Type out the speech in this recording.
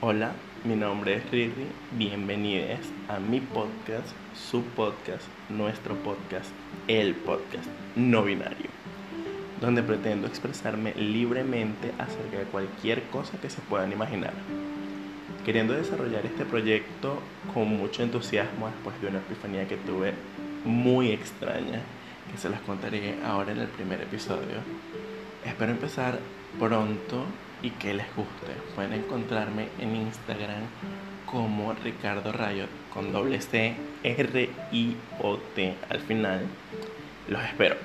Hola, mi nombre es Riri, bienvenidos a mi podcast, su podcast, nuestro podcast, el podcast no binario, donde pretendo expresarme libremente acerca de cualquier cosa que se puedan imaginar. Queriendo desarrollar este proyecto con mucho entusiasmo después de una epifanía que tuve muy extraña, que se las contaré ahora en el primer episodio. Espero empezar pronto y que les guste. Pueden encontrarme en Instagram como Ricardo Rayot con doble C R I O T al final. Los espero.